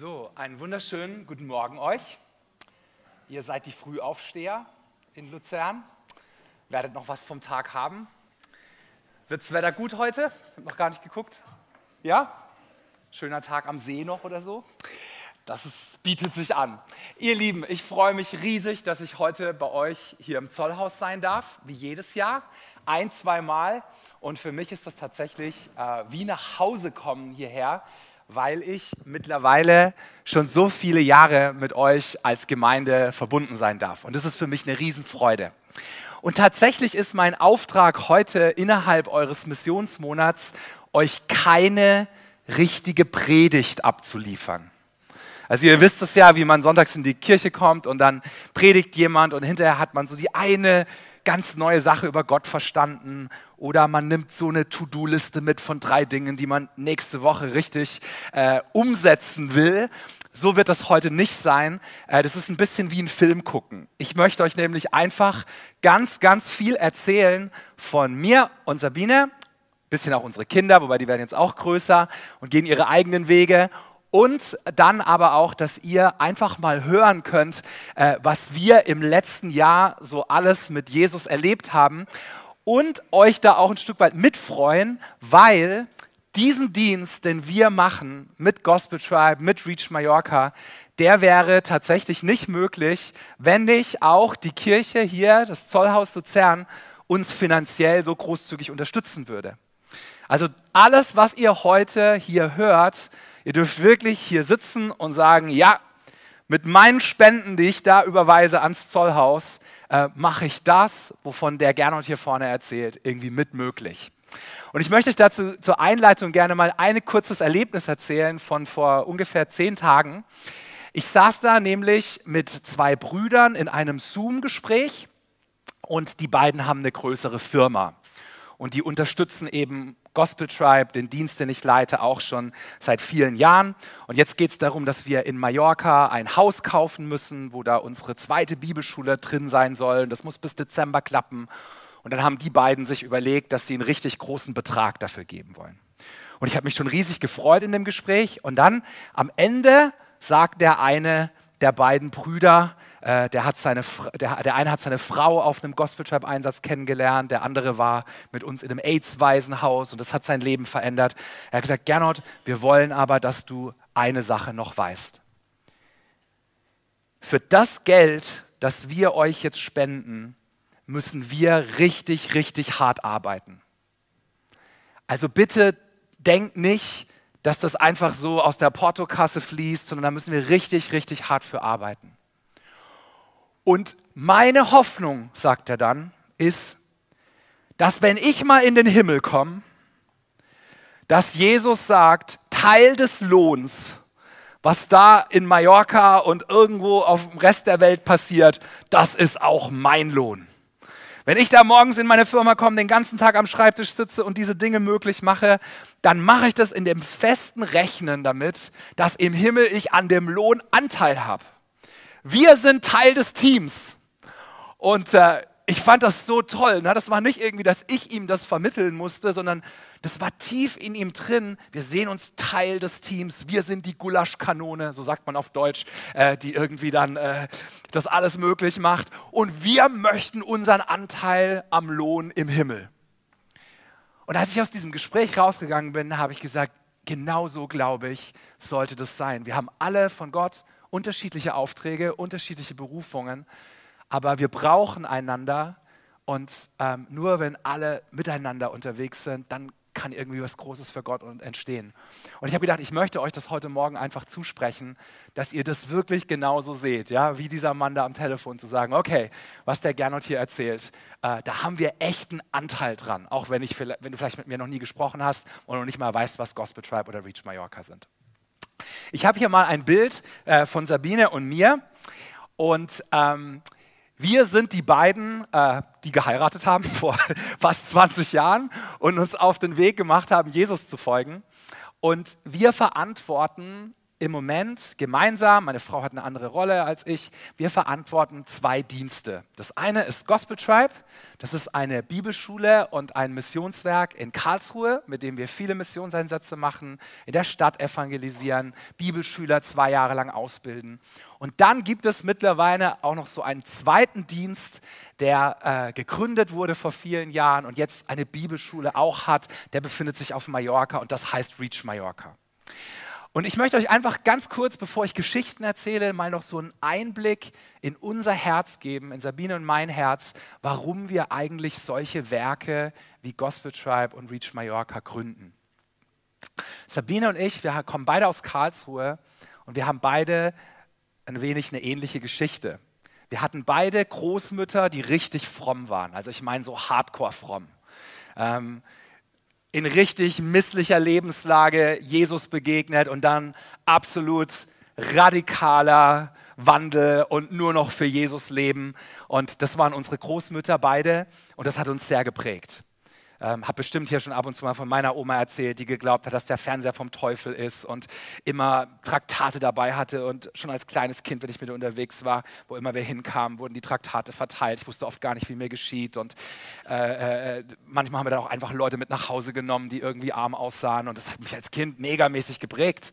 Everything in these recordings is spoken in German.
So, einen wunderschönen guten Morgen euch. Ihr seid die Frühaufsteher in Luzern. Werdet noch was vom Tag haben. Wird's Wetter gut heute? Ich habe noch gar nicht geguckt. Ja? Schöner Tag am See noch oder so? Das ist, bietet sich an. Ihr Lieben, ich freue mich riesig, dass ich heute bei euch hier im Zollhaus sein darf, wie jedes Jahr, ein, zweimal. Und für mich ist das tatsächlich äh, wie nach Hause kommen hierher, weil ich mittlerweile schon so viele Jahre mit euch als Gemeinde verbunden sein darf. Und das ist für mich eine Riesenfreude. Und tatsächlich ist mein Auftrag heute innerhalb eures Missionsmonats, euch keine richtige Predigt abzuliefern. Also ihr wisst es ja, wie man sonntags in die Kirche kommt und dann predigt jemand und hinterher hat man so die eine ganz neue Sache über Gott verstanden oder man nimmt so eine To-Do-Liste mit von drei Dingen, die man nächste Woche richtig äh, umsetzen will. So wird das heute nicht sein. Äh, das ist ein bisschen wie ein Film gucken. Ich möchte euch nämlich einfach ganz, ganz viel erzählen von mir und Sabine, bisschen auch unsere Kinder, wobei die werden jetzt auch größer und gehen ihre eigenen Wege und dann aber auch, dass ihr einfach mal hören könnt, äh, was wir im letzten Jahr so alles mit Jesus erlebt haben und euch da auch ein Stück weit mitfreuen, weil diesen Dienst, den wir machen mit Gospel Tribe, mit Reach Mallorca, der wäre tatsächlich nicht möglich, wenn nicht auch die Kirche hier, das Zollhaus Luzern, uns finanziell so großzügig unterstützen würde. Also alles, was ihr heute hier hört, Ihr dürft wirklich hier sitzen und sagen, ja, mit meinen Spenden, die ich da überweise ans Zollhaus, äh, mache ich das, wovon der Gernot hier vorne erzählt, irgendwie mit möglich. Und ich möchte euch dazu zur Einleitung gerne mal ein kurzes Erlebnis erzählen von vor ungefähr zehn Tagen. Ich saß da nämlich mit zwei Brüdern in einem Zoom-Gespräch und die beiden haben eine größere Firma und die unterstützen eben Gospel Tribe, den Dienst, den ich leite, auch schon seit vielen Jahren. Und jetzt geht es darum, dass wir in Mallorca ein Haus kaufen müssen, wo da unsere zweite Bibelschule drin sein soll. Das muss bis Dezember klappen. Und dann haben die beiden sich überlegt, dass sie einen richtig großen Betrag dafür geben wollen. Und ich habe mich schon riesig gefreut in dem Gespräch. Und dann am Ende sagt der eine der beiden Brüder, äh, der, hat seine, der, der eine hat seine Frau auf einem Gospel Tribe Einsatz kennengelernt, der andere war mit uns in einem AIDS-Waisenhaus und das hat sein Leben verändert. Er hat gesagt, Gernot, wir wollen aber, dass du eine Sache noch weißt. Für das Geld, das wir euch jetzt spenden, müssen wir richtig, richtig hart arbeiten. Also bitte denkt nicht, dass das einfach so aus der Portokasse fließt, sondern da müssen wir richtig, richtig hart für arbeiten. Und meine Hoffnung, sagt er dann, ist, dass wenn ich mal in den Himmel komme, dass Jesus sagt, Teil des Lohns, was da in Mallorca und irgendwo auf dem Rest der Welt passiert, das ist auch mein Lohn. Wenn ich da morgens in meine Firma komme, den ganzen Tag am Schreibtisch sitze und diese Dinge möglich mache, dann mache ich das in dem festen Rechnen damit, dass im Himmel ich an dem Lohn Anteil habe. Wir sind Teil des Teams. Und äh, ich fand das so toll. Ne? Das war nicht irgendwie, dass ich ihm das vermitteln musste, sondern das war tief in ihm drin. Wir sehen uns Teil des Teams. Wir sind die Gulaschkanone, so sagt man auf Deutsch, äh, die irgendwie dann äh, das alles möglich macht. Und wir möchten unseren Anteil am Lohn im Himmel. Und als ich aus diesem Gespräch rausgegangen bin, habe ich gesagt, genau so glaube ich, sollte das sein. Wir haben alle von Gott unterschiedliche Aufträge, unterschiedliche Berufungen, aber wir brauchen einander und ähm, nur wenn alle miteinander unterwegs sind, dann kann irgendwie was Großes für Gott entstehen. Und ich habe gedacht, ich möchte euch das heute Morgen einfach zusprechen, dass ihr das wirklich genauso seht, ja, wie dieser Mann da am Telefon zu sagen, okay, was der Gernot hier erzählt, äh, da haben wir echten Anteil dran, auch wenn, ich, wenn du vielleicht mit mir noch nie gesprochen hast und noch nicht mal weißt, was Gospel Tribe oder Reach Mallorca sind. Ich habe hier mal ein Bild äh, von Sabine und mir und ähm, wir sind die beiden, äh, die geheiratet haben vor fast 20 Jahren und uns auf den Weg gemacht haben, Jesus zu folgen. Und wir verantworten im Moment gemeinsam, meine Frau hat eine andere Rolle als ich, wir verantworten zwei Dienste. Das eine ist Gospel Tribe, das ist eine Bibelschule und ein Missionswerk in Karlsruhe, mit dem wir viele Missionseinsätze machen, in der Stadt evangelisieren, Bibelschüler zwei Jahre lang ausbilden. Und dann gibt es mittlerweile auch noch so einen zweiten Dienst, der äh, gegründet wurde vor vielen Jahren und jetzt eine Bibelschule auch hat, der befindet sich auf Mallorca und das heißt Reach Mallorca. Und ich möchte euch einfach ganz kurz, bevor ich Geschichten erzähle, mal noch so einen Einblick in unser Herz geben, in Sabine und mein Herz, warum wir eigentlich solche Werke wie Gospel Tribe und Reach Mallorca gründen. Sabine und ich, wir kommen beide aus Karlsruhe und wir haben beide ein wenig eine ähnliche Geschichte. Wir hatten beide Großmütter, die richtig fromm waren. Also ich meine so hardcore fromm. Ähm, in richtig misslicher Lebenslage Jesus begegnet und dann absolut radikaler Wandel und nur noch für Jesus leben. Und das waren unsere Großmütter beide und das hat uns sehr geprägt. Ähm, habe bestimmt hier schon ab und zu mal von meiner Oma erzählt, die geglaubt hat, dass der Fernseher vom Teufel ist und immer Traktate dabei hatte. Und schon als kleines Kind, wenn ich mit unterwegs war, wo immer wir hinkamen, wurden die Traktate verteilt. Ich wusste oft gar nicht, wie mir geschieht. Und äh, äh, manchmal haben wir dann auch einfach Leute mit nach Hause genommen, die irgendwie arm aussahen. Und das hat mich als Kind megamäßig geprägt.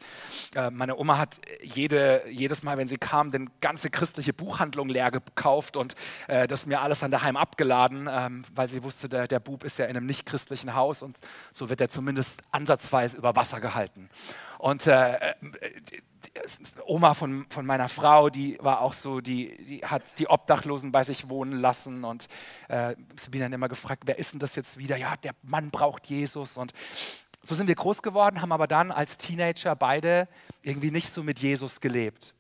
Äh, meine Oma hat jede, jedes Mal, wenn sie kam, den ganze christliche Buchhandlung leer gekauft und äh, das mir alles an daheim abgeladen, ähm, weil sie wusste, der, der Bub ist ja in einem nicht nichtchristlichen Haus und so wird er zumindest ansatzweise über Wasser gehalten. Und äh, äh Oma von, von meiner Frau, die war auch so, die, die hat die Obdachlosen bei sich wohnen lassen und äh, Sabine hat immer gefragt, wer ist denn das jetzt wieder? Ja, der Mann braucht Jesus und so sind wir groß geworden, haben aber dann als Teenager beide irgendwie nicht so mit Jesus gelebt.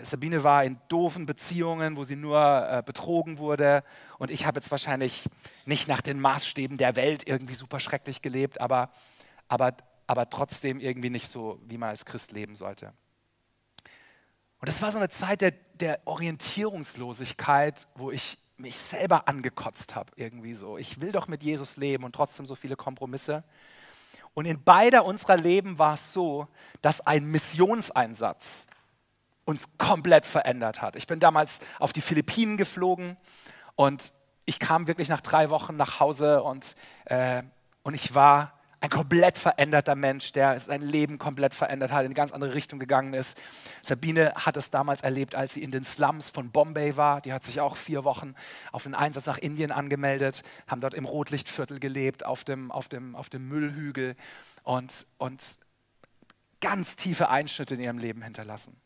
Sabine war in doofen Beziehungen, wo sie nur äh, betrogen wurde. Und ich habe jetzt wahrscheinlich nicht nach den Maßstäben der Welt irgendwie super schrecklich gelebt, aber, aber, aber trotzdem irgendwie nicht so, wie man als Christ leben sollte. Und das war so eine Zeit der, der Orientierungslosigkeit, wo ich mich selber angekotzt habe, irgendwie so. Ich will doch mit Jesus leben und trotzdem so viele Kompromisse. Und in beider unserer Leben war es so, dass ein Missionseinsatz, uns komplett verändert hat. Ich bin damals auf die Philippinen geflogen und ich kam wirklich nach drei Wochen nach Hause und, äh, und ich war ein komplett veränderter Mensch, der sein Leben komplett verändert hat, in eine ganz andere Richtung gegangen ist. Sabine hat es damals erlebt, als sie in den Slums von Bombay war. Die hat sich auch vier Wochen auf den Einsatz nach Indien angemeldet, haben dort im Rotlichtviertel gelebt, auf dem, auf dem, auf dem Müllhügel und, und ganz tiefe Einschnitte in ihrem Leben hinterlassen.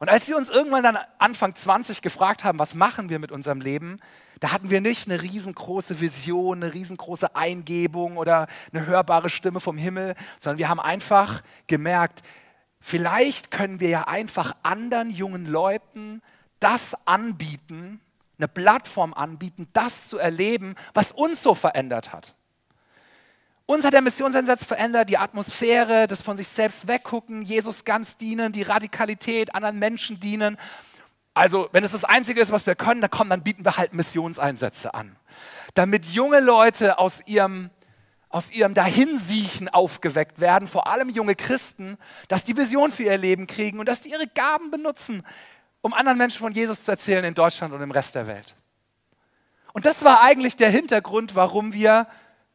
Und als wir uns irgendwann dann Anfang 20 gefragt haben, was machen wir mit unserem Leben, da hatten wir nicht eine riesengroße Vision, eine riesengroße Eingebung oder eine hörbare Stimme vom Himmel, sondern wir haben einfach gemerkt, vielleicht können wir ja einfach anderen jungen Leuten das anbieten, eine Plattform anbieten, das zu erleben, was uns so verändert hat. Uns hat der Missionseinsatz verändert, die Atmosphäre, das von sich selbst weggucken, Jesus ganz dienen, die Radikalität, anderen Menschen dienen. Also, wenn es das Einzige ist, was wir können, dann kommen, dann bieten wir halt Missionseinsätze an. Damit junge Leute aus ihrem, aus ihrem Dahinsiechen aufgeweckt werden, vor allem junge Christen, dass die Vision für ihr Leben kriegen und dass die ihre Gaben benutzen, um anderen Menschen von Jesus zu erzählen in Deutschland und im Rest der Welt. Und das war eigentlich der Hintergrund, warum wir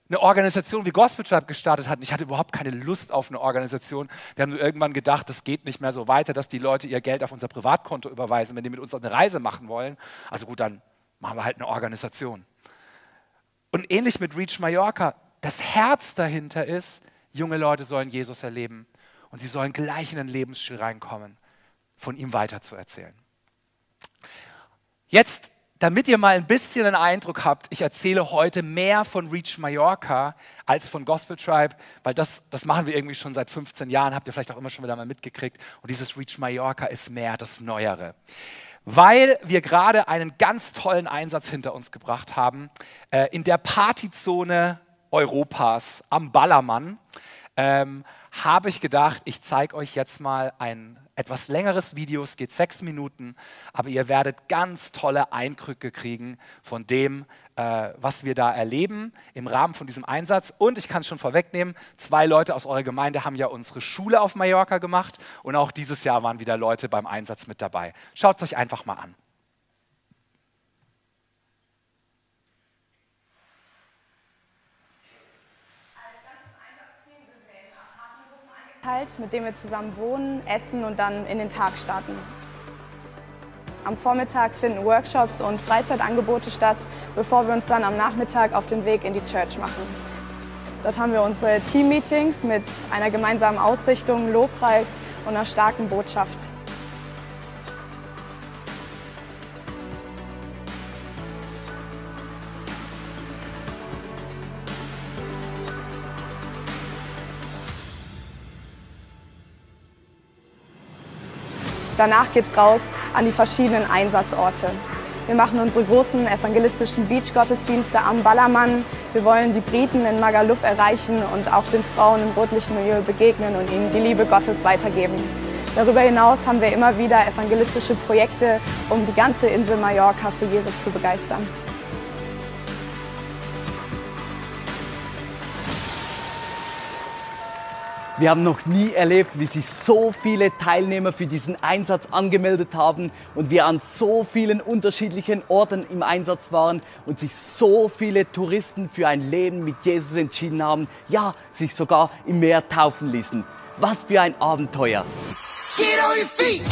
eine Organisation wie Gospel Tribe gestartet hatten. Ich hatte überhaupt keine Lust auf eine Organisation. Wir haben nur irgendwann gedacht, das geht nicht mehr so weiter, dass die Leute ihr Geld auf unser Privatkonto überweisen, wenn die mit uns eine Reise machen wollen. Also gut, dann machen wir halt eine Organisation. Und ähnlich mit Reach Mallorca, das Herz dahinter ist, junge Leute sollen Jesus erleben und sie sollen gleich in den Lebensstil reinkommen, von ihm weiterzuerzählen. Jetzt damit ihr mal ein bisschen einen Eindruck habt, ich erzähle heute mehr von Reach Mallorca als von Gospel Tribe, weil das, das machen wir irgendwie schon seit 15 Jahren, habt ihr vielleicht auch immer schon wieder mal mitgekriegt. Und dieses Reach Mallorca ist mehr das Neuere. Weil wir gerade einen ganz tollen Einsatz hinter uns gebracht haben, äh, in der Partyzone Europas am Ballermann. Ähm, habe ich gedacht, ich zeige euch jetzt mal ein etwas längeres Video. Es geht sechs Minuten, aber ihr werdet ganz tolle Eindrücke kriegen von dem, äh, was wir da erleben im Rahmen von diesem Einsatz. Und ich kann es schon vorwegnehmen, zwei Leute aus eurer Gemeinde haben ja unsere Schule auf Mallorca gemacht und auch dieses Jahr waren wieder Leute beim Einsatz mit dabei. Schaut es euch einfach mal an. Mit dem wir zusammen wohnen, essen und dann in den Tag starten. Am Vormittag finden Workshops und Freizeitangebote statt, bevor wir uns dann am Nachmittag auf den Weg in die Church machen. Dort haben wir unsere Team-Meetings mit einer gemeinsamen Ausrichtung, Lobpreis und einer starken Botschaft. Danach geht es raus an die verschiedenen Einsatzorte. Wir machen unsere großen evangelistischen Beach-Gottesdienste am Ballermann. Wir wollen die Briten in Magaluf erreichen und auch den Frauen im rotlichen Milieu begegnen und ihnen die Liebe Gottes weitergeben. Darüber hinaus haben wir immer wieder evangelistische Projekte, um die ganze Insel Mallorca für Jesus zu begeistern. Wir haben noch nie erlebt, wie sich so viele Teilnehmer für diesen Einsatz angemeldet haben und wir an so vielen unterschiedlichen Orten im Einsatz waren und sich so viele Touristen für ein Leben mit Jesus entschieden haben, ja, sich sogar im Meer taufen ließen. Was für ein Abenteuer! Get on your feet.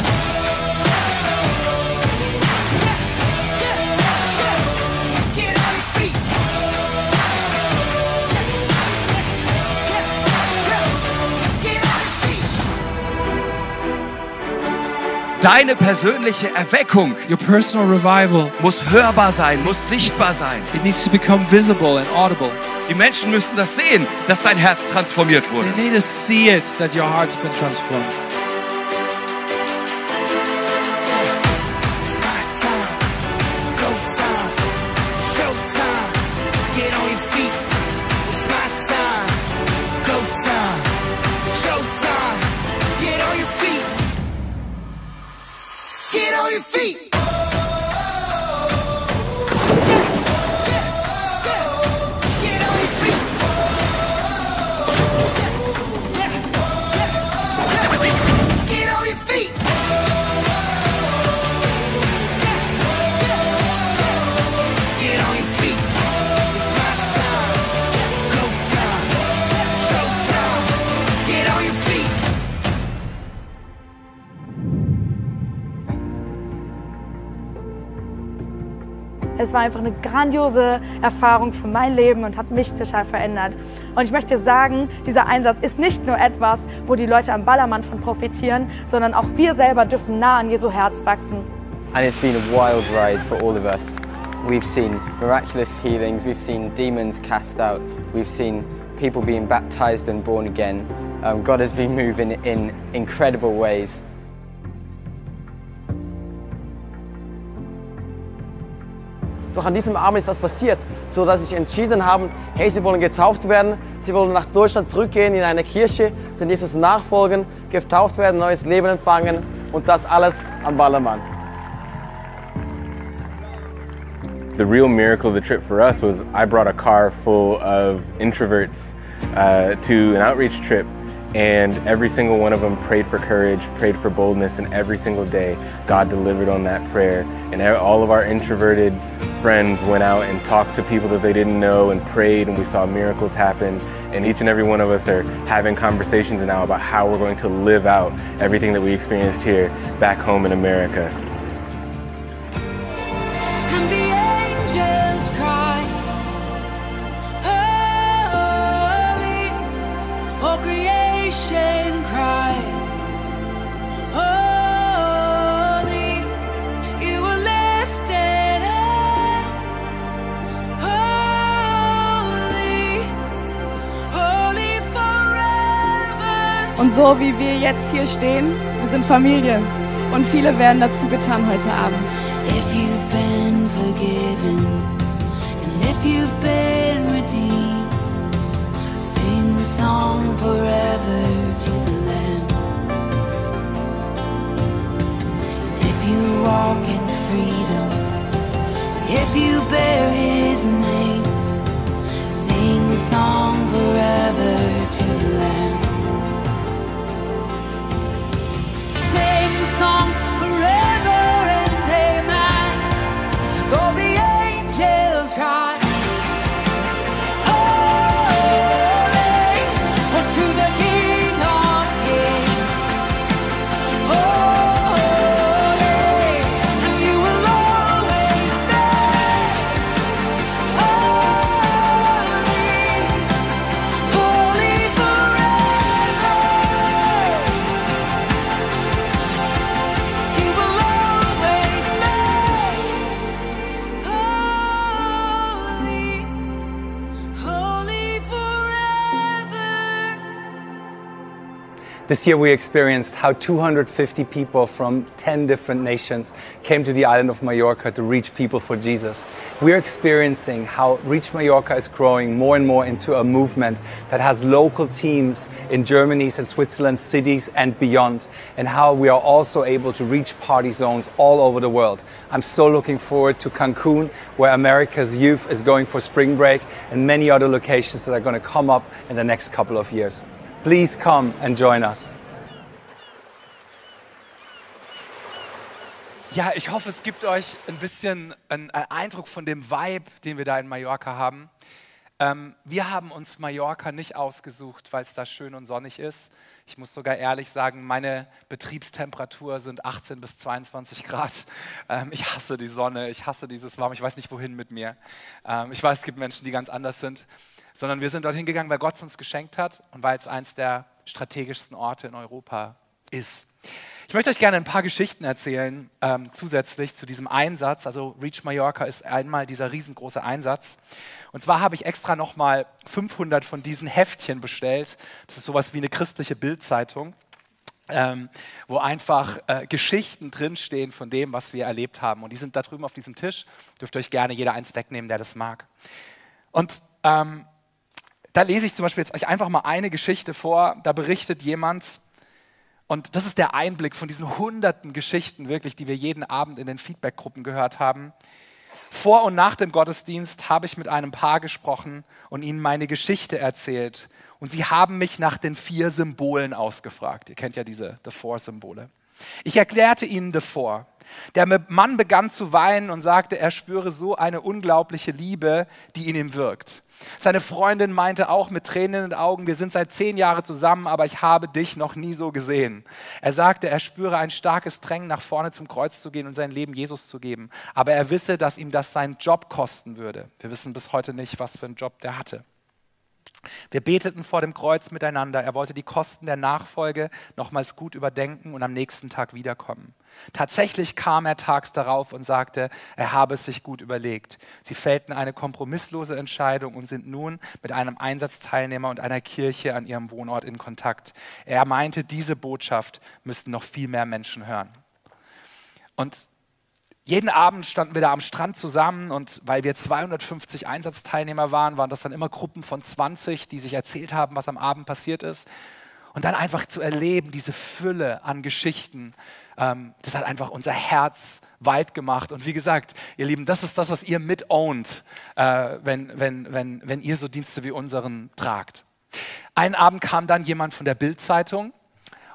Deine persönliche Erweckung Your personal revival, muss hörbar sein, muss sichtbar sein. it needs to become visible and audible. Die Menschen müssen das sehen, dass dein Herz transformiert wurde. They need to see it that your heart's been transformed. War einfach eine grandiose Erfahrung für mein Leben und hat mich total verändert. Und ich möchte sagen, dieser Einsatz ist nicht nur etwas, wo die Leute am Ballermann von profitieren, sondern auch wir selber dürfen nah an Jesu Herz wachsen. And it's been a wild ride for all of us. We've seen miraculous healings, we've seen demons cast out, we've seen people being baptized and born again. Um, God has been moving in incredible ways. Doch an diesem Abend ist was passiert, so dass sie entschieden haben, hey, sie wollen getauft werden, sie wollen nach Deutschland zurückgehen in eine Kirche, den Jesus nachfolgen, getauft werden, neues Leben empfangen und das alles am Ballermann. The real miracle of the trip for us was I brought a car full of introverts uh, to an outreach trip and every single one of them prayed for courage, prayed for boldness, and every single day God delivered on that prayer. And all of our introverted friends went out and talked to people that they didn't know and prayed, and we saw miracles happen. And each and every one of us are having conversations now about how we're going to live out everything that we experienced here back home in America. Und so wie wir jetzt hier stehen, wir sind Familie. Und viele werden dazu getan heute Abend. If you've been forgiven and if you've been redeemed, sing the song forever to the Lamb. If you walk in freedom, if you bear His name, sing the song forever to the Lamb. Song This year we experienced how 250 people from 10 different nations came to the island of Mallorca to reach people for Jesus. We're experiencing how Reach Mallorca is growing more and more into a movement that has local teams in Germany's and Switzerland's cities and beyond, and how we are also able to reach party zones all over the world. I'm so looking forward to Cancun, where America's youth is going for spring break, and many other locations that are going to come up in the next couple of years. Please come and join us. Ja, ich hoffe, es gibt euch ein bisschen einen Eindruck von dem Vibe, den wir da in Mallorca haben. Ähm, wir haben uns Mallorca nicht ausgesucht, weil es da schön und sonnig ist. Ich muss sogar ehrlich sagen, meine Betriebstemperatur sind 18 bis 22 Grad. Ähm, ich hasse die Sonne, ich hasse dieses Warm, ich weiß nicht wohin mit mir. Ähm, ich weiß, es gibt Menschen, die ganz anders sind. Sondern wir sind dorthin gegangen, weil Gott es uns geschenkt hat und weil es eins der strategischsten Orte in Europa ist. Ich möchte euch gerne ein paar Geschichten erzählen, ähm, zusätzlich zu diesem Einsatz. Also Reach Mallorca ist einmal dieser riesengroße Einsatz. Und zwar habe ich extra nochmal 500 von diesen Heftchen bestellt. Das ist sowas wie eine christliche Bildzeitung. Ähm, wo einfach äh, Geschichten drinstehen von dem, was wir erlebt haben. Und die sind da drüben auf diesem Tisch. Dürft ihr euch gerne jeder eins wegnehmen, der das mag. Und ähm, da lese ich zum Beispiel jetzt euch einfach mal eine Geschichte vor. Da berichtet jemand, und das ist der Einblick von diesen hunderten Geschichten, wirklich, die wir jeden Abend in den Feedbackgruppen gehört haben. Vor und nach dem Gottesdienst habe ich mit einem Paar gesprochen und ihnen meine Geschichte erzählt. Und sie haben mich nach den vier Symbolen ausgefragt. Ihr kennt ja diese The Four-Symbole. Ich erklärte ihnen The Four. Der Mann begann zu weinen und sagte, er spüre so eine unglaubliche Liebe, die in ihm wirkt. Seine Freundin meinte auch mit Tränen in den Augen, wir sind seit zehn Jahren zusammen, aber ich habe dich noch nie so gesehen. Er sagte, er spüre ein starkes Drängen, nach vorne zum Kreuz zu gehen und sein Leben Jesus zu geben. Aber er wisse, dass ihm das seinen Job kosten würde. Wir wissen bis heute nicht, was für einen Job der hatte. Wir beteten vor dem Kreuz miteinander. Er wollte die Kosten der Nachfolge nochmals gut überdenken und am nächsten Tag wiederkommen. Tatsächlich kam er tags darauf und sagte, er habe es sich gut überlegt. Sie fällten eine kompromisslose Entscheidung und sind nun mit einem Einsatzteilnehmer und einer Kirche an ihrem Wohnort in Kontakt. Er meinte, diese Botschaft müssten noch viel mehr Menschen hören. Und jeden Abend standen wir da am Strand zusammen und weil wir 250 Einsatzteilnehmer waren, waren das dann immer Gruppen von 20, die sich erzählt haben, was am Abend passiert ist. Und dann einfach zu erleben, diese Fülle an Geschichten, ähm, das hat einfach unser Herz weit gemacht. Und wie gesagt, ihr Lieben, das ist das, was ihr mit ownt, äh, wenn, wenn, wenn, wenn ihr so Dienste wie unseren tragt. Einen Abend kam dann jemand von der Bild-Zeitung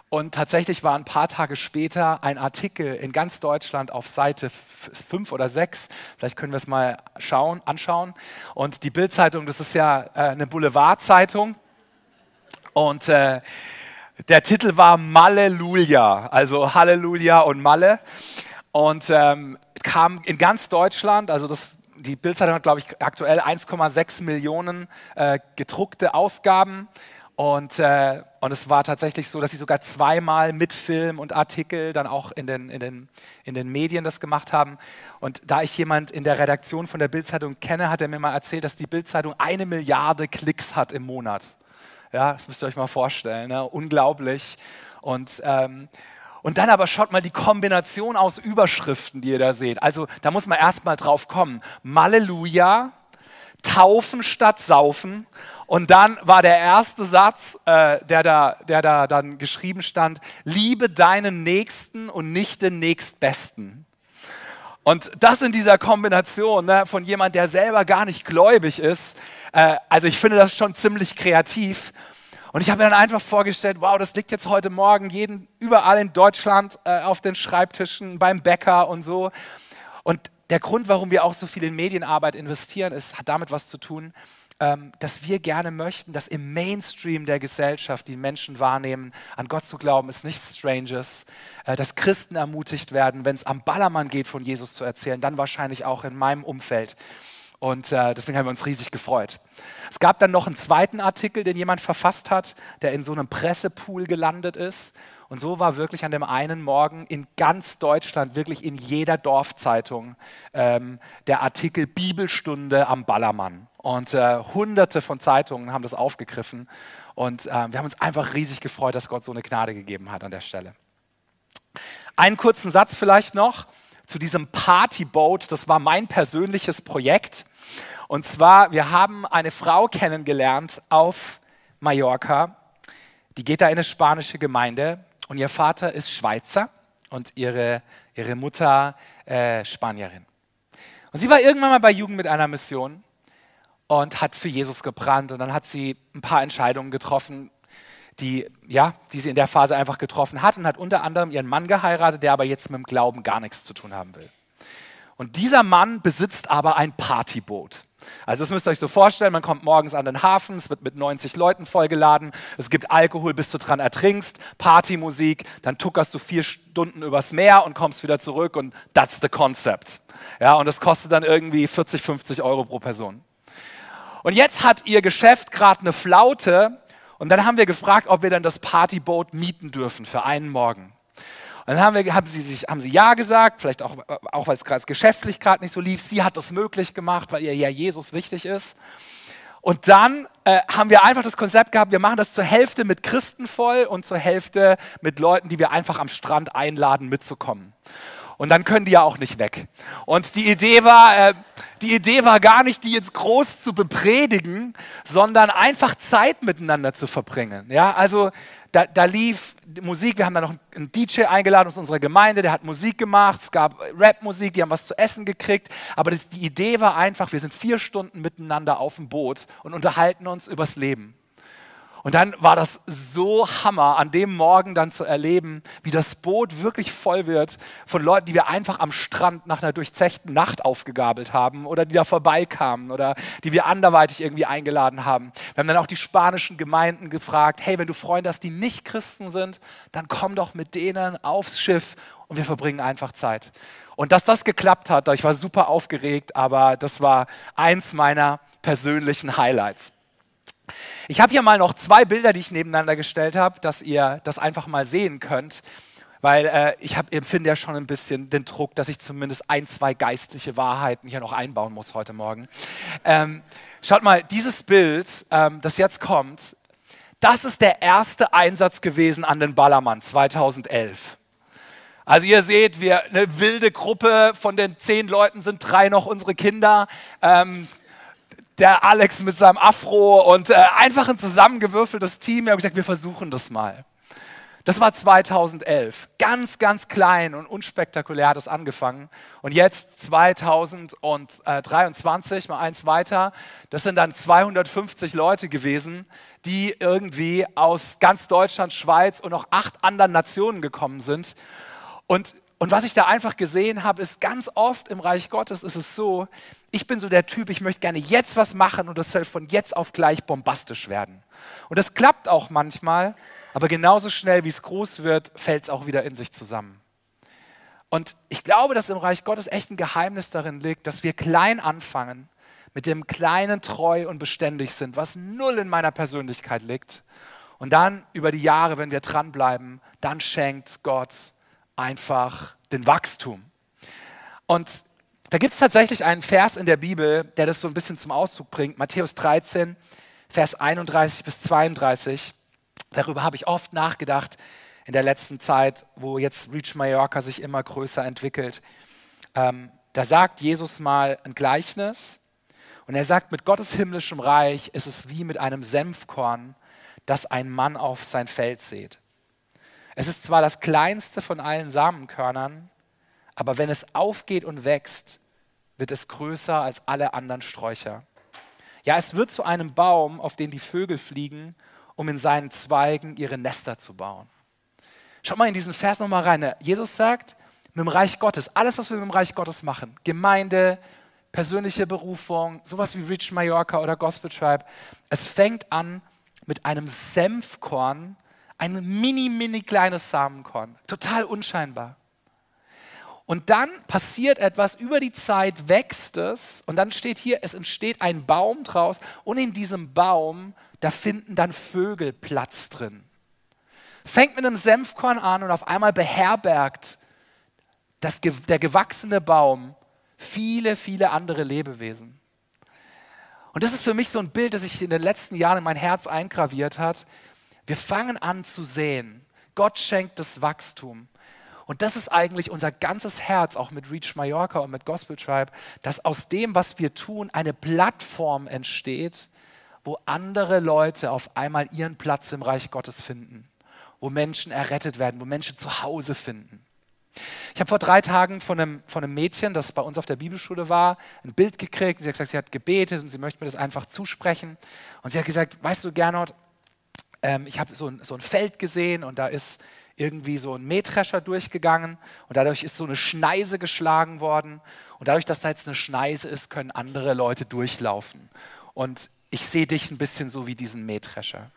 und tatsächlich war ein paar Tage später ein Artikel in ganz Deutschland auf Seite 5 oder 6. Vielleicht können wir es mal schauen, anschauen. Und die Bild-Zeitung, das ist ja äh, eine Boulevardzeitung. Und äh, der Titel war Malleluja, also Halleluja und Malle. Und ähm, kam in ganz Deutschland, also das die Bildzeitung hat, glaube ich, aktuell 1,6 Millionen äh, gedruckte Ausgaben. Und, äh, und es war tatsächlich so, dass sie sogar zweimal mit Film und Artikel dann auch in den, in, den, in den Medien das gemacht haben. Und da ich jemand in der Redaktion von der Bildzeitung kenne, hat er mir mal erzählt, dass die Bildzeitung eine Milliarde Klicks hat im Monat. Ja, das müsst ihr euch mal vorstellen. Ne? Unglaublich. Und, ähm, und dann aber schaut mal die Kombination aus Überschriften, die ihr da seht. Also da muss man erstmal drauf kommen. Malleluja, Taufen statt Saufen. Und dann war der erste Satz, äh, der, da, der da dann geschrieben stand, liebe deinen Nächsten und nicht den Nächstbesten. Und das in dieser Kombination ne, von jemand, der selber gar nicht gläubig ist, äh, also ich finde das schon ziemlich kreativ. Und ich habe mir dann einfach vorgestellt, wow, das liegt jetzt heute Morgen jeden, überall in Deutschland äh, auf den Schreibtischen, beim Bäcker und so. Und der Grund, warum wir auch so viel in Medienarbeit investieren, ist, hat damit was zu tun, ähm, dass wir gerne möchten, dass im Mainstream der Gesellschaft die Menschen wahrnehmen, an Gott zu glauben ist nichts Stranges, äh, dass Christen ermutigt werden, wenn es am Ballermann geht, von Jesus zu erzählen, dann wahrscheinlich auch in meinem Umfeld. Und äh, deswegen haben wir uns riesig gefreut. Es gab dann noch einen zweiten Artikel, den jemand verfasst hat, der in so einem Pressepool gelandet ist. Und so war wirklich an dem einen Morgen in ganz Deutschland, wirklich in jeder Dorfzeitung, ähm, der Artikel Bibelstunde am Ballermann. Und äh, hunderte von Zeitungen haben das aufgegriffen. Und äh, wir haben uns einfach riesig gefreut, dass Gott so eine Gnade gegeben hat an der Stelle. Einen kurzen Satz vielleicht noch zu diesem Partyboat. Das war mein persönliches Projekt. Und zwar, wir haben eine Frau kennengelernt auf Mallorca. Die geht da in eine spanische Gemeinde und ihr Vater ist Schweizer und ihre, ihre Mutter äh, Spanierin. Und sie war irgendwann mal bei Jugend mit einer Mission und hat für Jesus gebrannt. Und dann hat sie ein paar Entscheidungen getroffen, die, ja, die sie in der Phase einfach getroffen hat und hat unter anderem ihren Mann geheiratet, der aber jetzt mit dem Glauben gar nichts zu tun haben will. Und dieser Mann besitzt aber ein Partyboot. Also das müsst ihr euch so vorstellen, man kommt morgens an den Hafen, es wird mit 90 Leuten vollgeladen, es gibt Alkohol, bis du dran ertrinkst, Partymusik, dann tuckerst du vier Stunden übers Meer und kommst wieder zurück und that's the concept. Ja, und das kostet dann irgendwie 40, 50 Euro pro Person. Und jetzt hat ihr Geschäft gerade eine Flaute und dann haben wir gefragt, ob wir dann das Partyboot mieten dürfen für einen Morgen. Dann haben, wir, haben, sie sich, haben sie Ja gesagt, vielleicht auch, auch weil es gerade geschäftlich gerade nicht so lief. Sie hat das möglich gemacht, weil ihr ja Jesus wichtig ist. Und dann äh, haben wir einfach das Konzept gehabt, wir machen das zur Hälfte mit Christen voll und zur Hälfte mit Leuten, die wir einfach am Strand einladen, mitzukommen. Und dann können die ja auch nicht weg. Und die Idee war, äh, die Idee war gar nicht, die jetzt groß zu bepredigen, sondern einfach Zeit miteinander zu verbringen. Ja, also da, da lief Musik, wir haben da noch einen DJ eingeladen aus unserer Gemeinde, der hat Musik gemacht, es gab Rapmusik, die haben was zu essen gekriegt, aber das, die Idee war einfach, wir sind vier Stunden miteinander auf dem Boot und unterhalten uns übers Leben. Und dann war das so Hammer, an dem Morgen dann zu erleben, wie das Boot wirklich voll wird von Leuten, die wir einfach am Strand nach einer durchzechten Nacht aufgegabelt haben oder die da vorbeikamen oder die wir anderweitig irgendwie eingeladen haben. Wir haben dann auch die spanischen Gemeinden gefragt, hey, wenn du Freunde hast, die nicht Christen sind, dann komm doch mit denen aufs Schiff und wir verbringen einfach Zeit. Und dass das geklappt hat, ich war super aufgeregt, aber das war eins meiner persönlichen Highlights. Ich habe hier mal noch zwei Bilder, die ich nebeneinander gestellt habe, dass ihr das einfach mal sehen könnt, weil äh, ich hab, empfinde ja schon ein bisschen den Druck, dass ich zumindest ein, zwei geistliche Wahrheiten hier noch einbauen muss heute Morgen. Ähm, schaut mal, dieses Bild, ähm, das jetzt kommt, das ist der erste Einsatz gewesen an den Ballermann 2011. Also ihr seht, wir eine wilde Gruppe von den zehn Leuten sind drei noch unsere Kinder. Ähm, der Alex mit seinem Afro und äh, einfach ein zusammengewürfeltes Team. Wir haben gesagt, wir versuchen das mal. Das war 2011. Ganz, ganz klein und unspektakulär hat es angefangen. Und jetzt 2023, mal eins weiter, das sind dann 250 Leute gewesen, die irgendwie aus ganz Deutschland, Schweiz und noch acht anderen Nationen gekommen sind. Und und was ich da einfach gesehen habe, ist ganz oft im Reich Gottes ist es so, ich bin so der Typ, ich möchte gerne jetzt was machen und das soll von jetzt auf gleich bombastisch werden. Und das klappt auch manchmal, aber genauso schnell wie es groß wird, fällt es auch wieder in sich zusammen. Und ich glaube, dass im Reich Gottes echt ein Geheimnis darin liegt, dass wir klein anfangen, mit dem Kleinen treu und beständig sind, was null in meiner Persönlichkeit liegt. Und dann über die Jahre, wenn wir dranbleiben, dann schenkt Gott einfach den Wachstum. Und da gibt es tatsächlich einen Vers in der Bibel, der das so ein bisschen zum Ausdruck bringt. Matthäus 13, Vers 31 bis 32. Darüber habe ich oft nachgedacht in der letzten Zeit, wo jetzt Reach Mallorca sich immer größer entwickelt. Ähm, da sagt Jesus mal ein Gleichnis Und er sagt, mit Gottes himmlischem Reich ist es wie mit einem Senfkorn, das ein Mann auf sein Feld sät. Es ist zwar das kleinste von allen Samenkörnern, aber wenn es aufgeht und wächst, wird es größer als alle anderen Sträucher. Ja, es wird zu einem Baum, auf den die Vögel fliegen, um in seinen Zweigen ihre Nester zu bauen. Schaut mal in diesen Vers nochmal rein. Jesus sagt, mit dem Reich Gottes, alles, was wir mit dem Reich Gottes machen, Gemeinde, persönliche Berufung, sowas wie Rich Mallorca oder Gospel Tribe, es fängt an mit einem Senfkorn, ein mini, mini kleines Samenkorn, total unscheinbar. Und dann passiert etwas, über die Zeit wächst es und dann steht hier, es entsteht ein Baum draus und in diesem Baum, da finden dann Vögel Platz drin. Fängt mit einem Senfkorn an und auf einmal beherbergt das, der gewachsene Baum viele, viele andere Lebewesen. Und das ist für mich so ein Bild, das sich in den letzten Jahren in mein Herz eingraviert hat. Wir fangen an zu sehen. Gott schenkt das Wachstum. Und das ist eigentlich unser ganzes Herz, auch mit Reach Mallorca und mit Gospel Tribe, dass aus dem, was wir tun, eine Plattform entsteht, wo andere Leute auf einmal ihren Platz im Reich Gottes finden, wo Menschen errettet werden, wo Menschen zu Hause finden. Ich habe vor drei Tagen von einem, von einem Mädchen, das bei uns auf der Bibelschule war, ein Bild gekriegt. Sie hat gesagt, sie hat gebetet und sie möchte mir das einfach zusprechen. Und sie hat gesagt, weißt du, Gernot, ähm, ich habe so, so ein Feld gesehen und da ist irgendwie so ein Mähdrescher durchgegangen und dadurch ist so eine Schneise geschlagen worden. Und dadurch, dass da jetzt eine Schneise ist, können andere Leute durchlaufen. Und ich sehe dich ein bisschen so wie diesen Mähdrescher.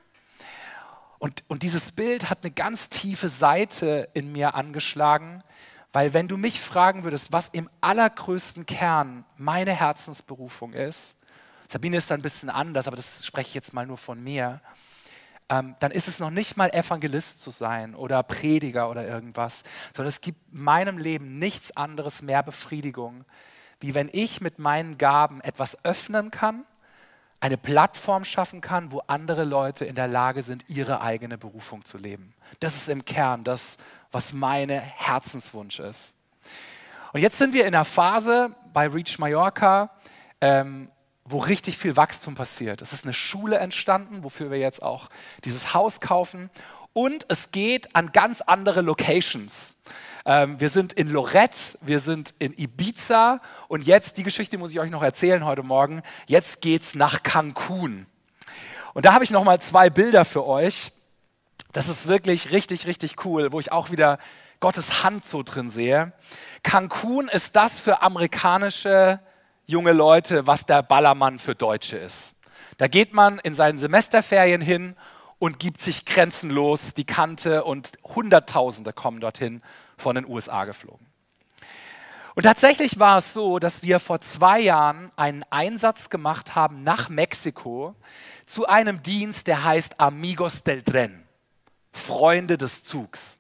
Und, und dieses Bild hat eine ganz tiefe Seite in mir angeschlagen, weil wenn du mich fragen würdest, was im allergrößten Kern meine Herzensberufung ist, Sabine ist da ein bisschen anders, aber das spreche ich jetzt mal nur von mir, ähm, dann ist es noch nicht mal Evangelist zu sein oder Prediger oder irgendwas, sondern es gibt meinem Leben nichts anderes mehr Befriedigung, wie wenn ich mit meinen Gaben etwas öffnen kann, eine Plattform schaffen kann, wo andere Leute in der Lage sind, ihre eigene Berufung zu leben. Das ist im Kern das, was meine Herzenswunsch ist. Und jetzt sind wir in einer Phase bei Reach Mallorca, ähm, wo richtig viel Wachstum passiert. Es ist eine Schule entstanden, wofür wir jetzt auch dieses Haus kaufen. Und es geht an ganz andere Locations. Ähm, wir sind in Lorette, wir sind in Ibiza und jetzt, die Geschichte muss ich euch noch erzählen heute Morgen, jetzt geht es nach Cancun. Und da habe ich noch mal zwei Bilder für euch. Das ist wirklich richtig, richtig cool, wo ich auch wieder Gottes Hand so drin sehe. Cancun ist das für amerikanische junge Leute, was der Ballermann für Deutsche ist. Da geht man in seinen Semesterferien hin und gibt sich grenzenlos die Kante und Hunderttausende kommen dorthin von den USA geflogen. Und tatsächlich war es so, dass wir vor zwei Jahren einen Einsatz gemacht haben nach Mexiko zu einem Dienst, der heißt Amigos del Tren, Freunde des Zugs.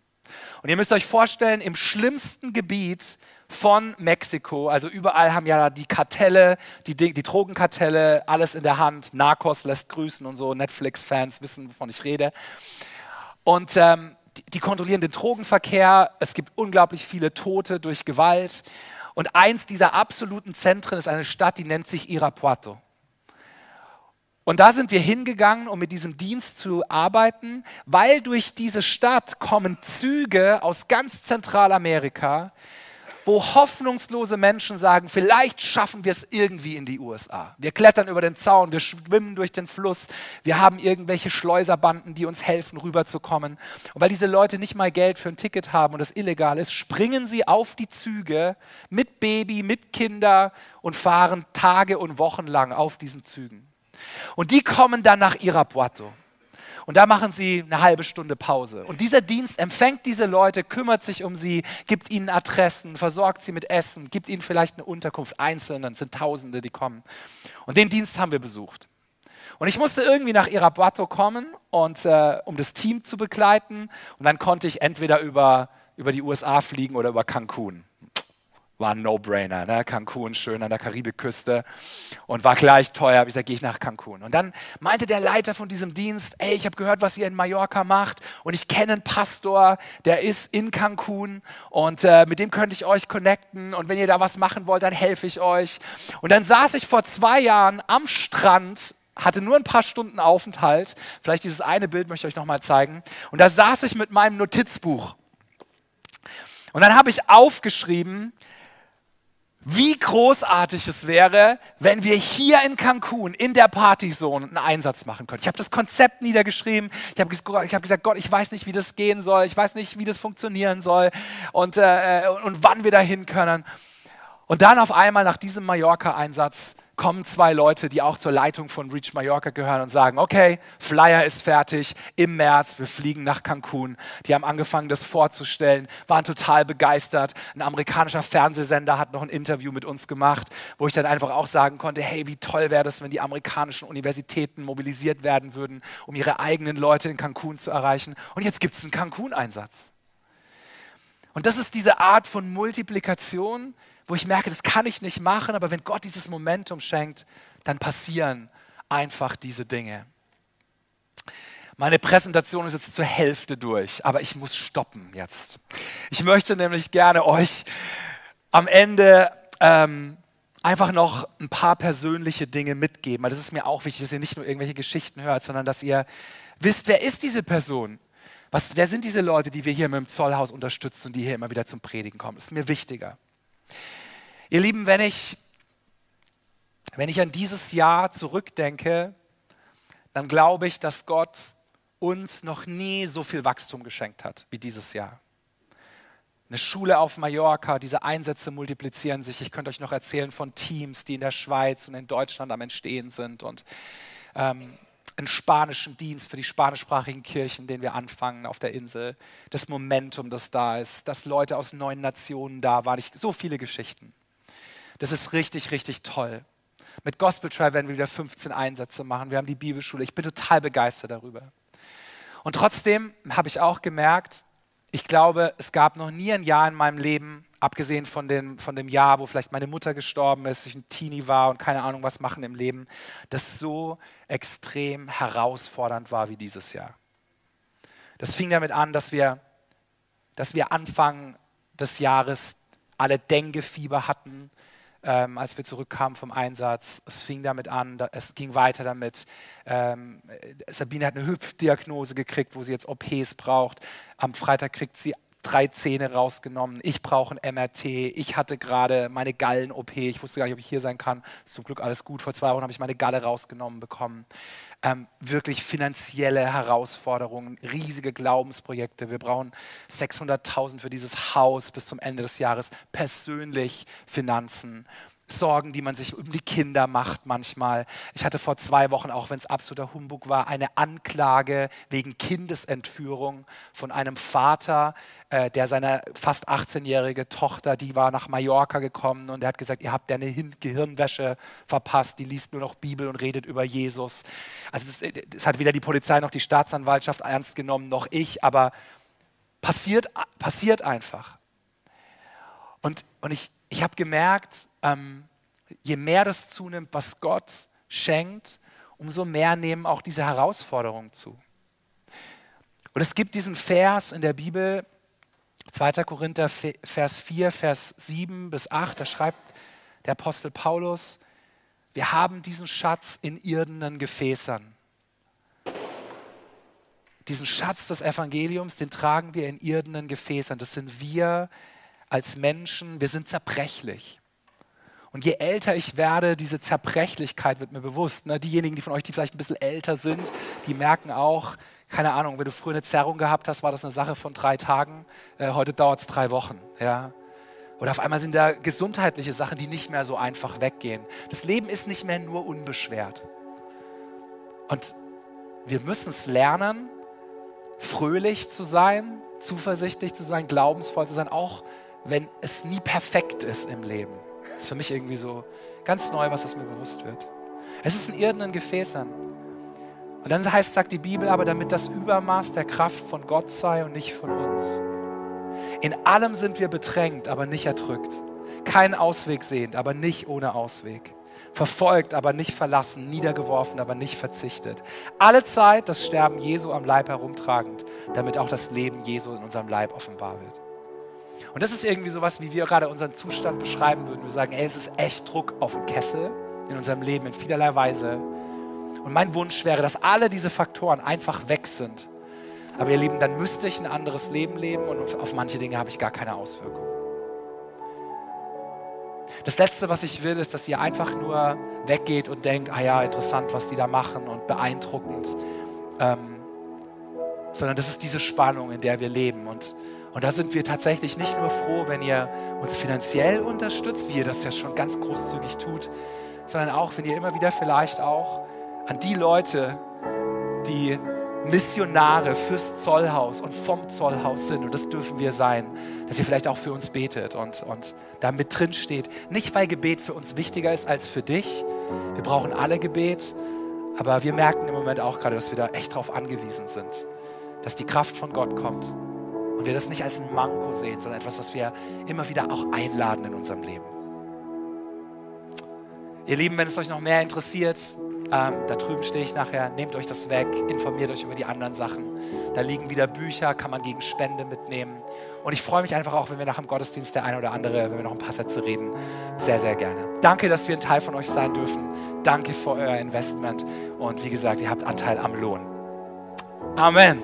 Und ihr müsst euch vorstellen, im schlimmsten Gebiet von Mexiko. Also überall haben ja die Kartelle, die, die Drogenkartelle, alles in der Hand. Narcos lässt grüßen und so. Netflix-Fans wissen, wovon ich rede. Und ähm, die, die kontrollieren den Drogenverkehr. Es gibt unglaublich viele Tote durch Gewalt. Und eins dieser absoluten Zentren ist eine Stadt, die nennt sich Irapuato. Und da sind wir hingegangen, um mit diesem Dienst zu arbeiten, weil durch diese Stadt kommen Züge aus ganz Zentralamerika, wo hoffnungslose Menschen sagen, vielleicht schaffen wir es irgendwie in die USA. Wir klettern über den Zaun, wir schwimmen durch den Fluss, wir haben irgendwelche Schleuserbanden, die uns helfen, rüberzukommen. Und weil diese Leute nicht mal Geld für ein Ticket haben und es illegal ist, springen sie auf die Züge mit Baby, mit Kinder und fahren Tage und Wochen lang auf diesen Zügen. Und die kommen dann nach Irapuato. Und da machen sie eine halbe Stunde Pause. Und dieser Dienst empfängt diese Leute, kümmert sich um sie, gibt ihnen Adressen, versorgt sie mit Essen, gibt ihnen vielleicht eine Unterkunft einzeln, dann sind Tausende, die kommen. Und den Dienst haben wir besucht. Und ich musste irgendwie nach Irapuato kommen, und, äh, um das Team zu begleiten. Und dann konnte ich entweder über, über die USA fliegen oder über Cancun. War ein No-Brainer. Ne? Cancun, schön an der Karibikküste und war gleich teuer. Hab ich gesagt, gehe ich nach Cancun. Und dann meinte der Leiter von diesem Dienst, ey, ich habe gehört, was ihr in Mallorca macht und ich kenne einen Pastor, der ist in Cancun und äh, mit dem könnte ich euch connecten und wenn ihr da was machen wollt, dann helfe ich euch. Und dann saß ich vor zwei Jahren am Strand hatte nur ein paar Stunden Aufenthalt. Vielleicht dieses eine Bild möchte ich euch nochmal zeigen. Und da saß ich mit meinem Notizbuch. Und dann habe ich aufgeschrieben, wie großartig es wäre, wenn wir hier in Cancun, in der Partyzone, einen Einsatz machen könnten. Ich habe das Konzept niedergeschrieben. Ich habe hab gesagt, Gott, ich weiß nicht, wie das gehen soll. Ich weiß nicht, wie das funktionieren soll und, äh, und wann wir dahin können. Und dann auf einmal nach diesem Mallorca-Einsatz kommen zwei Leute, die auch zur Leitung von Reach Mallorca gehören und sagen, okay, Flyer ist fertig, im März, wir fliegen nach Cancun. Die haben angefangen, das vorzustellen, waren total begeistert. Ein amerikanischer Fernsehsender hat noch ein Interview mit uns gemacht, wo ich dann einfach auch sagen konnte, hey, wie toll wäre das, wenn die amerikanischen Universitäten mobilisiert werden würden, um ihre eigenen Leute in Cancun zu erreichen. Und jetzt gibt es einen Cancun-Einsatz. Und das ist diese Art von Multiplikation, wo ich merke, das kann ich nicht machen, aber wenn Gott dieses Momentum schenkt, dann passieren einfach diese Dinge. Meine Präsentation ist jetzt zur Hälfte durch, aber ich muss stoppen jetzt. Ich möchte nämlich gerne euch am Ende ähm, einfach noch ein paar persönliche Dinge mitgeben, weil das ist mir auch wichtig, dass ihr nicht nur irgendwelche Geschichten hört, sondern dass ihr wisst, wer ist diese Person? Was, wer sind diese Leute, die wir hier mit dem Zollhaus unterstützen und die hier immer wieder zum Predigen kommen? Das ist mir wichtiger. Ihr Lieben, wenn ich, wenn ich an dieses Jahr zurückdenke, dann glaube ich, dass Gott uns noch nie so viel Wachstum geschenkt hat wie dieses Jahr. Eine Schule auf Mallorca, diese Einsätze multiplizieren sich. Ich könnte euch noch erzählen von Teams, die in der Schweiz und in Deutschland am Entstehen sind und ähm, einen spanischen Dienst für die spanischsprachigen Kirchen, den wir anfangen auf der Insel. Das Momentum, das da ist, dass Leute aus neuen Nationen da waren. Ich, so viele Geschichten. Das ist richtig, richtig toll. Mit Gospel Trial werden wir wieder 15 Einsätze machen. Wir haben die Bibelschule. Ich bin total begeistert darüber. Und trotzdem habe ich auch gemerkt, ich glaube, es gab noch nie ein Jahr in meinem Leben, abgesehen von dem, von dem Jahr, wo vielleicht meine Mutter gestorben ist, ich ein Teenie war und keine Ahnung was machen im Leben, das so extrem herausfordernd war wie dieses Jahr. Das fing damit an, dass wir, dass wir Anfang des Jahres alle Dengue-Fieber hatten, ähm, als wir zurückkamen vom Einsatz. Es fing damit an, da, es ging weiter damit. Ähm, Sabine hat eine Hüpfdiagnose gekriegt, wo sie jetzt OPs braucht. Am Freitag kriegt sie drei Zähne rausgenommen. Ich brauche ein MRT. Ich hatte gerade meine Gallen-OP. Ich wusste gar nicht, ob ich hier sein kann. Ist zum Glück alles gut. Vor zwei Wochen habe ich meine Galle rausgenommen bekommen. Ähm, wirklich finanzielle Herausforderungen, riesige Glaubensprojekte. Wir brauchen 600.000 für dieses Haus bis zum Ende des Jahres. Persönlich Finanzen. Sorgen, die man sich um die Kinder macht manchmal. Ich hatte vor zwei Wochen, auch wenn es absoluter Humbug war, eine Anklage wegen Kindesentführung von einem Vater, äh, der seine fast 18-jährige Tochter, die war nach Mallorca gekommen und er hat gesagt, ihr habt eine Gehirnwäsche verpasst, die liest nur noch Bibel und redet über Jesus. Also es, es hat weder die Polizei noch die Staatsanwaltschaft ernst genommen, noch ich, aber passiert, passiert einfach. Und, und ich, ich habe gemerkt, ähm, je mehr das zunimmt, was Gott schenkt, umso mehr nehmen auch diese Herausforderungen zu. Und es gibt diesen Vers in der Bibel, 2. Korinther Vers 4, Vers 7 bis 8, da schreibt der Apostel Paulus, wir haben diesen Schatz in irdenen Gefäßern. Diesen Schatz des Evangeliums, den tragen wir in irdenen Gefäßern. Das sind wir, als Menschen, wir sind zerbrechlich. Und je älter ich werde, diese Zerbrechlichkeit wird mir bewusst. Ne? Diejenigen, die von euch, die vielleicht ein bisschen älter sind, die merken auch, keine Ahnung, wenn du früher eine Zerrung gehabt hast, war das eine Sache von drei Tagen. Äh, heute dauert es drei Wochen. Ja? Oder auf einmal sind da gesundheitliche Sachen, die nicht mehr so einfach weggehen. Das Leben ist nicht mehr nur unbeschwert. Und wir müssen es lernen, fröhlich zu sein, zuversichtlich zu sein, glaubensvoll zu sein, auch wenn es nie perfekt ist im Leben. Das ist für mich irgendwie so ganz neu, was es mir bewusst wird. Es ist in irdenen Gefäßen. Und dann heißt, sagt die Bibel aber, damit das Übermaß der Kraft von Gott sei und nicht von uns. In allem sind wir bedrängt, aber nicht erdrückt. Keinen Ausweg sehend, aber nicht ohne Ausweg. Verfolgt, aber nicht verlassen. Niedergeworfen, aber nicht verzichtet. Alle Zeit das Sterben Jesu am Leib herumtragend, damit auch das Leben Jesu in unserem Leib offenbar wird. Und das ist irgendwie sowas, wie wir gerade unseren Zustand beschreiben würden. Wir sagen, ey, es ist echt Druck auf dem Kessel in unserem Leben in vielerlei Weise. Und mein Wunsch wäre, dass alle diese Faktoren einfach weg sind. Aber ihr Lieben, dann müsste ich ein anderes Leben leben und auf manche Dinge habe ich gar keine Auswirkungen. Das Letzte, was ich will, ist, dass ihr einfach nur weggeht und denkt, ah ja, interessant, was die da machen und beeindruckend. Ähm, sondern das ist diese Spannung, in der wir leben. Und, und da sind wir tatsächlich nicht nur froh, wenn ihr uns finanziell unterstützt, wie ihr das ja schon ganz großzügig tut, sondern auch, wenn ihr immer wieder vielleicht auch an die Leute, die Missionare fürs Zollhaus und vom Zollhaus sind, und das dürfen wir sein, dass ihr vielleicht auch für uns betet und, und da mit drin steht. Nicht, weil Gebet für uns wichtiger ist als für dich. Wir brauchen alle Gebet, aber wir merken im Moment auch gerade, dass wir da echt drauf angewiesen sind, dass die Kraft von Gott kommt und wir das nicht als ein Manko sehen, sondern etwas, was wir immer wieder auch einladen in unserem Leben. Ihr Lieben, wenn es euch noch mehr interessiert, ähm, da drüben stehe ich nachher, nehmt euch das weg, informiert euch über die anderen Sachen. Da liegen wieder Bücher, kann man gegen Spende mitnehmen. Und ich freue mich einfach auch, wenn wir nach dem Gottesdienst der eine oder andere, wenn wir noch ein paar Sätze reden, sehr, sehr gerne. Danke, dass wir ein Teil von euch sein dürfen. Danke für euer Investment. Und wie gesagt, ihr habt Anteil am Lohn. Amen.